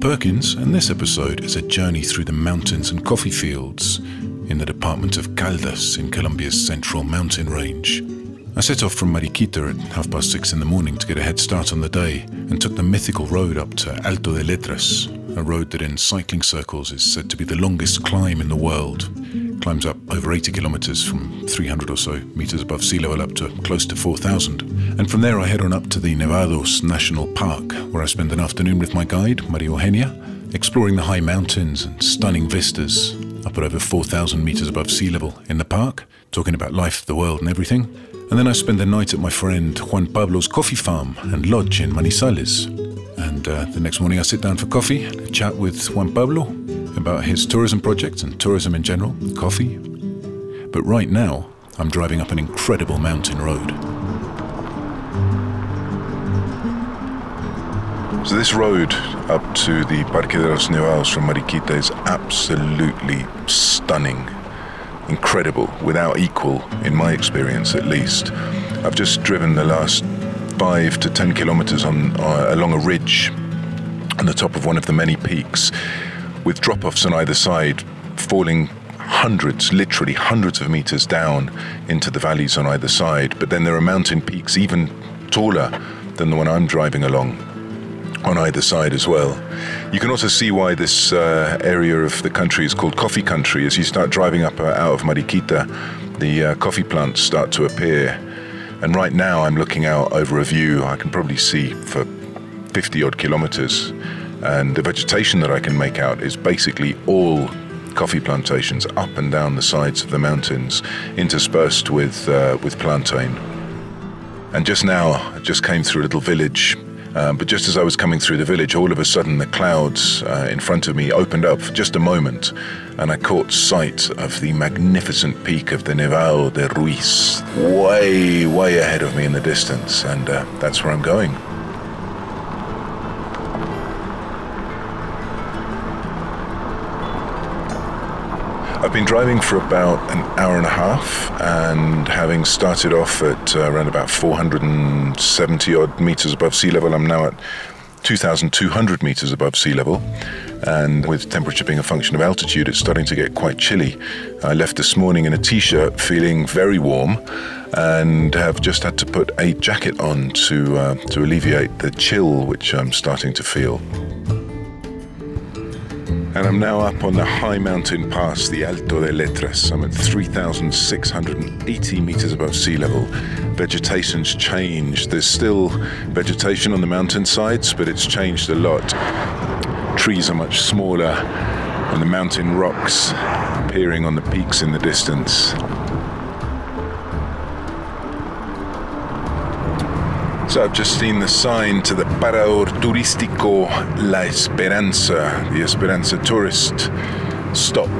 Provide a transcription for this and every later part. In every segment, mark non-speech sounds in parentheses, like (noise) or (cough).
Perkins, and this episode is a journey through the mountains and coffee fields in the department of Caldas in Colombia's central mountain range. I set off from Mariquita at half past six in the morning to get a head start on the day and took the mythical road up to Alto de Letras, a road that in cycling circles is said to be the longest climb in the world. Climbs up over 80 kilometers from 300 or so meters above sea level up to close to 4,000. And from there I head on up to the Nevados National Park, where I spend an afternoon with my guide, Maria Eugenia, exploring the high mountains and stunning vistas up at over 4,000 meters above sea level in the park, talking about life, the world, and everything. And then I spend the night at my friend Juan Pablo's coffee farm and lodge in Manizales. And uh, the next morning I sit down for coffee, chat with Juan Pablo about his tourism project and tourism in general, coffee. But right now, I'm driving up an incredible mountain road. So this road up to the Parque de los Nevados from Mariquita is absolutely stunning, incredible, without equal, in my experience at least. I've just driven the last five to ten kilometers on uh, along a ridge on the top of one of the many peaks, with drop-offs on either side, falling hundreds, literally hundreds of meters down into the valleys on either side. But then there are mountain peaks even taller than the one I'm driving along on either side as well. You can also see why this uh, area of the country is called coffee country. As you start driving up uh, out of Mariquita, the uh, coffee plants start to appear. And right now, I'm looking out over a view I can probably see for 50 odd kilometers. And the vegetation that I can make out is basically all coffee plantations up and down the sides of the mountains, interspersed with, uh, with plantain. And just now, I just came through a little village um, but just as I was coming through the village, all of a sudden the clouds uh, in front of me opened up for just a moment, and I caught sight of the magnificent peak of the Nevado de Ruiz, way, way ahead of me in the distance, and uh, that's where I'm going. I've been driving for about an hour and a half, and having started off at uh, around about 470 odd meters above sea level, I'm now at 2,200 meters above sea level. And with temperature being a function of altitude, it's starting to get quite chilly. I left this morning in a t shirt feeling very warm and have just had to put a jacket on to, uh, to alleviate the chill which I'm starting to feel and I'm now up on the high mountain pass, the Alto de Letras. I'm at 3,680 meters above sea level. Vegetation's changed. There's still vegetation on the mountain sides, but it's changed a lot. Trees are much smaller, and the mountain rocks appearing on the peaks in the distance. So I've just seen the sign to the Parador Turístico La Esperanza, the Esperanza tourist stop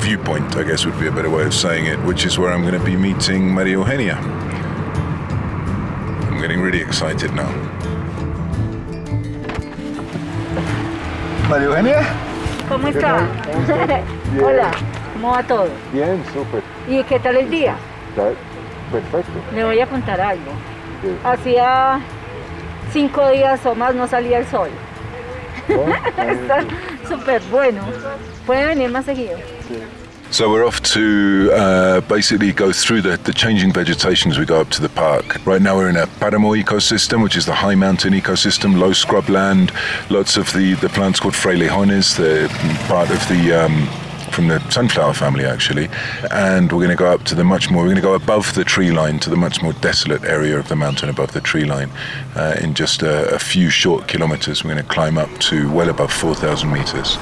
viewpoint, I guess would be a better way of saying it, which is where I'm going to be meeting Maria Eugenia. I'm getting really excited now. Maria Eugenia? ¿Cómo está? (laughs) Hola, ¿cómo va todo? Bien, súper. ¿Y qué tal el día? Está perfecto. Le voy a contar algo. Hacía cinco días o más no salía el sol. (laughs) Está súper bueno. Puede venir más seguido. So we're off to uh, basically go through the, the changing vegetation as we go up to the park. Right now we're in a Paramo ecosystem, which is the high mountain ecosystem, low scrubland, lots of the, the plants called frailejones, they're part of the um, from the sunflower family actually, and we're going to go up to the much more. We're going to go above the tree line to the much more desolate area of the mountain above the tree line. Uh, in just a, a few short kilometers, we're going to climb up to well above 4,000 meters.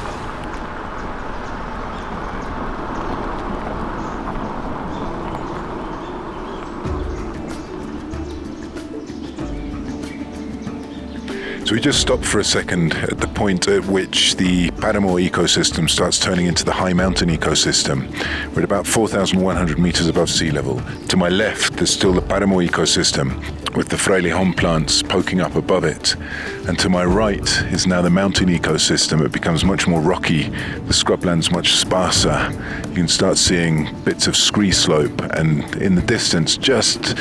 We just stopped for a second at the point at which the Paramo ecosystem starts turning into the high mountain ecosystem. We're at about 4,100 meters above sea level. To my left, there's still the Paramo ecosystem with the Frailejon plants poking up above it. And to my right is now the mountain ecosystem. It becomes much more rocky. The scrubland's much sparser. You can start seeing bits of scree slope, and in the distance, just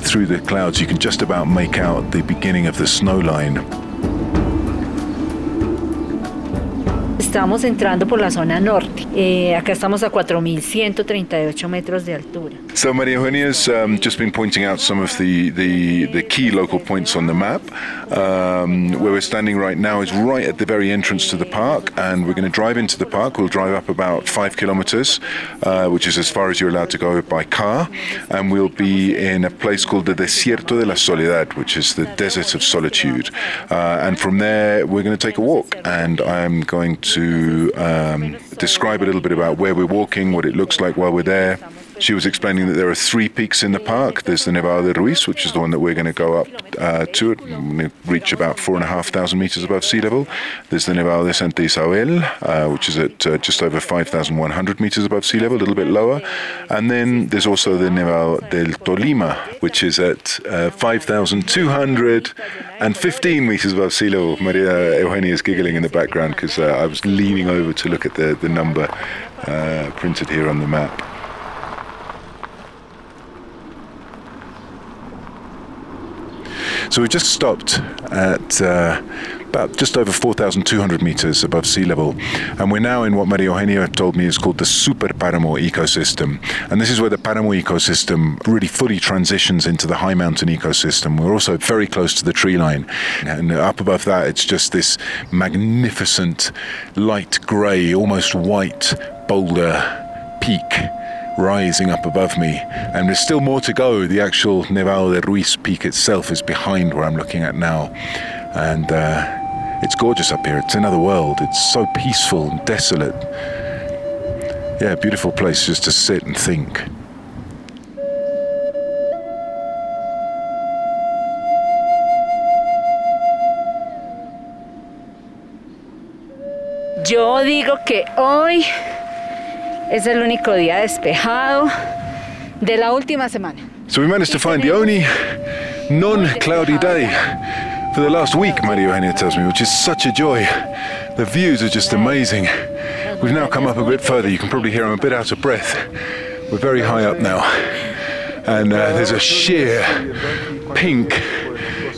through the clouds, you can just about make out the beginning of the snow line. Estamos entrando por la zona norte. Eh, acá estamos a 4.138 metros de altura. So Maria Eugenia's um, just been pointing out some of the, the, the key local points on the map. Um, where we're standing right now is right at the very entrance to the park, and we're going to drive into the park. We'll drive up about five kilometers, uh, which is as far as you're allowed to go by car, and we'll be in a place called the Desierto de la Soledad, which is the desert of solitude. Uh, and from there, we're going to take a walk, and I'm going to um, describe a little bit about where we're walking, what it looks like while we're there. She was explaining that there are three peaks in the park. There's the Nevado de Ruiz, which is the one that we're going to go up uh, to. It reach about four and a half thousand meters above sea level. There's the Nevado de Santa Isabel, uh, which is at uh, just over 5,100 meters above sea level, a little bit lower. And then there's also the Nevado del Tolima, which is at uh, 5,215 meters above sea level. Maria Eugenia is giggling in the background because uh, I was leaning over to look at the, the number uh, printed here on the map. So we've just stopped at uh, about just over 4,200 meters above sea level, and we're now in what Maria Eugenia told me is called the Super Paramo ecosystem. And this is where the Paramo ecosystem really fully transitions into the high mountain ecosystem. We're also very close to the tree line, and up above that, it's just this magnificent light grey, almost white boulder peak rising up above me. And there's still more to go. The actual Nevado de Ruiz peak itself is behind where I'm looking at now. And uh, it's gorgeous up here. It's another world. It's so peaceful and desolate. Yeah, beautiful place just to sit and think. Yo digo que hoy es el único día despejado de la última semana. So we managed to find the only non-cloudy day for the last week, Maria Eugenia tells me, which is such a joy. The views are just amazing. We've now come up a bit further. You can probably hear I'm a bit out of breath. We're very high up now. And uh, there's a sheer pink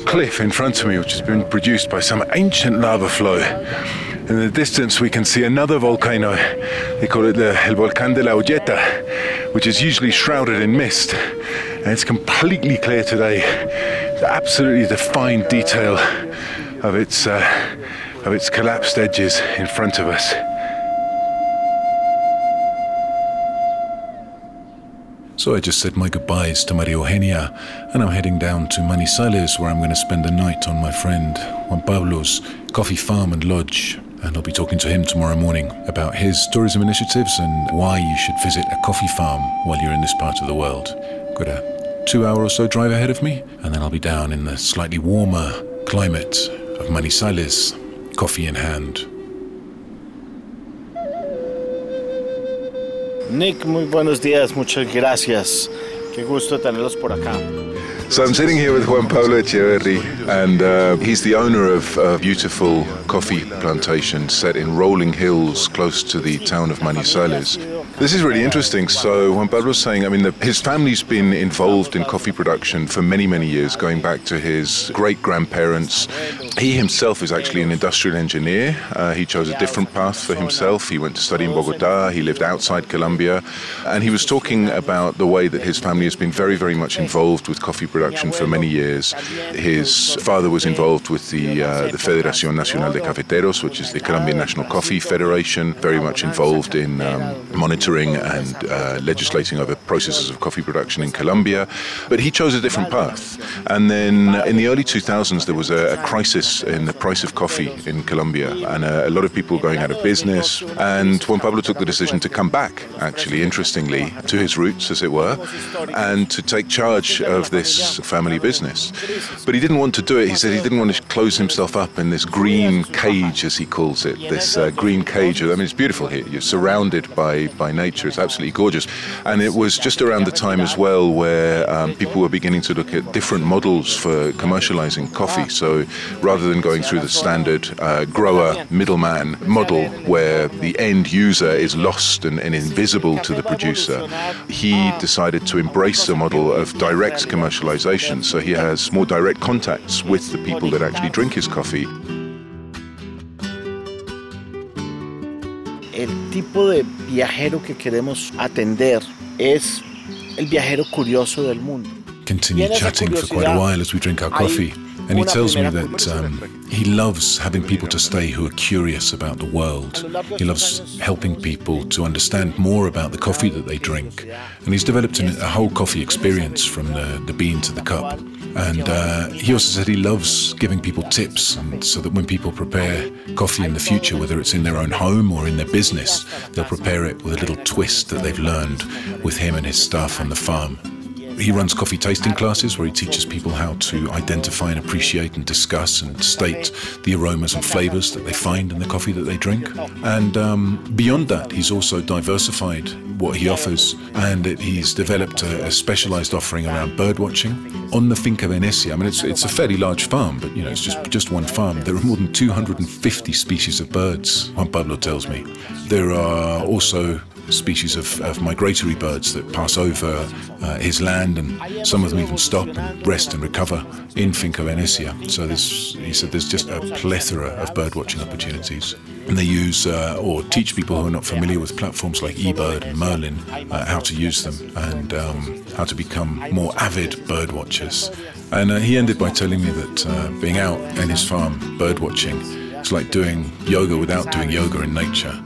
cliff in front of me, which has been produced by some ancient lava flow. In the distance, we can see another volcano. They call it the El Volcán de la Olleta, which is usually shrouded in mist. And it's completely clear today. It's absolutely defined detail of its, uh, of its collapsed edges in front of us. So I just said my goodbyes to Maria Eugenia, and I'm heading down to Manizales, where I'm going to spend the night on my friend Juan Pablo's coffee farm and lodge and I'll be talking to him tomorrow morning about his tourism initiatives and why you should visit a coffee farm while you're in this part of the world. Got a two hour or so drive ahead of me, and then I'll be down in the slightly warmer climate of Manizales, coffee in hand. Nick, muy buenos días, muchas gracias. Qué gusto tenerlos por acá. So I'm sitting here with Juan Pablo Echeverri, and uh, he's the owner of a beautiful coffee plantation set in rolling hills close to the town of Manizales. This is really interesting. So, when Bud was saying, I mean, the, his family's been involved in coffee production for many, many years, going back to his great grandparents. He himself is actually an industrial engineer. Uh, he chose a different path for himself. He went to study in Bogota, he lived outside Colombia, and he was talking about the way that his family has been very, very much involved with coffee production for many years. His father was involved with the, uh, the Federación Nacional de Cafeteros, which is the Colombian National Coffee Federation, very much involved in um, monitoring monitoring and uh, legislating over processes of coffee production in Colombia. But he chose a different path. And then in the early 2000s, there was a, a crisis in the price of coffee in Colombia, and a, a, lot of people were going out of business. And Juan Pablo took the decision to come back, actually, interestingly, to his roots, as it were, and to take charge of this family business. But he didn't want to do it. He said he didn't want to close himself up in this green cage, as he calls it, this uh, green cage. I mean, it's beautiful here. You're surrounded by, by nature. It's absolutely gorgeous. And it was just around the time as well where um, people were beginning to look at different models for commercializing coffee. So rather than going through the standard uh, grower middleman model where the end user is lost and, and invisible to the producer, he decided to embrace a model of direct commercialization. So he has more direct contacts with the people that actually drink his coffee. El tipo de viajero que queremos atender es el viajero curioso del mundo. Continue chatting for quite a while as we drink our coffee. And he tells me that um, he loves having people to stay who are curious about the world. He loves helping people to understand more about the coffee that they drink. And he's developed a whole coffee experience from the, the bean to the cup. And uh, he also said he loves giving people tips and so that when people prepare coffee in the future, whether it's in their own home or in their business, they'll prepare it with a little twist that they've learned with him and his staff on the farm. He runs coffee tasting classes where he teaches people how to identify and appreciate and discuss and state the aromas and flavors that they find in the coffee that they drink. And um, beyond that, he's also diversified what he offers and it, he's developed a, a specialized offering around bird watching on the Finca Venecia. I mean, it's, it's a fairly large farm, but you know, it's just, just one farm. There are more than 250 species of birds, Juan Pablo tells me. There are also species of, of migratory birds that pass over uh, his land, and some of them even stop and rest and recover in Finca Venecia. So he said there's just a plethora of bird watching opportunities. And they use uh, or teach people who are not familiar with platforms like eBird and Merlin uh, how to use them and um, how to become more avid bird watchers. And uh, he ended by telling me that uh, being out in his farm bird watching is like doing yoga without doing yoga in nature.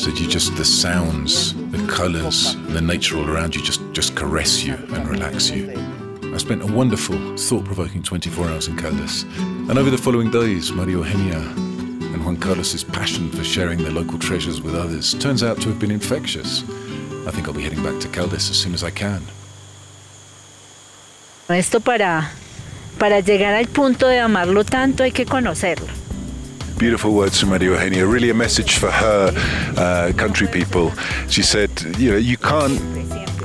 So you just the sounds, the colours, the nature all around you just just caress you and relax you. I spent a wonderful, thought-provoking 24 hours in Caldas, and over the following days, Maria Eugenia and Juan Carlos's passion for sharing their local treasures with others turns out to have been infectious. I think I'll be heading back to Caldas as soon as I can. Esto para para llegar al punto de amarlo tanto hay que conocerlo. Beautiful words from Maria Eugenia, really a message for her uh, country people. She said, you know, you can't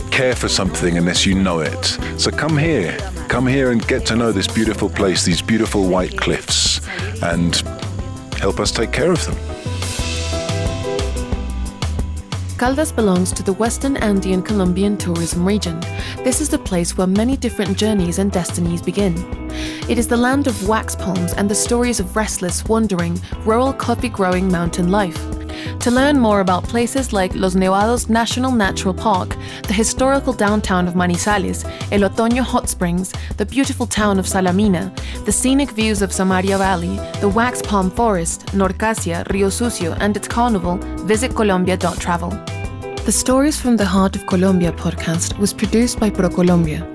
care for something unless you know it. So come here, come here and get to know this beautiful place, these beautiful white cliffs, and help us take care of them. Caldas belongs to the Western Andean Colombian tourism region. This is the place where many different journeys and destinies begin. It is the land of wax palms and the stories of restless, wandering, rural coffee growing mountain life. To learn more about places like Los Nevados National Natural Park, the historical downtown of Manizales, El Otoño Hot Springs, the beautiful town of Salamina, the scenic views of Samaria Valley, the wax palm forest, Norcasia, Rio Sucio, and its carnival, visit Colombia.travel. The Stories from the Heart of Colombia podcast was produced by ProColombia.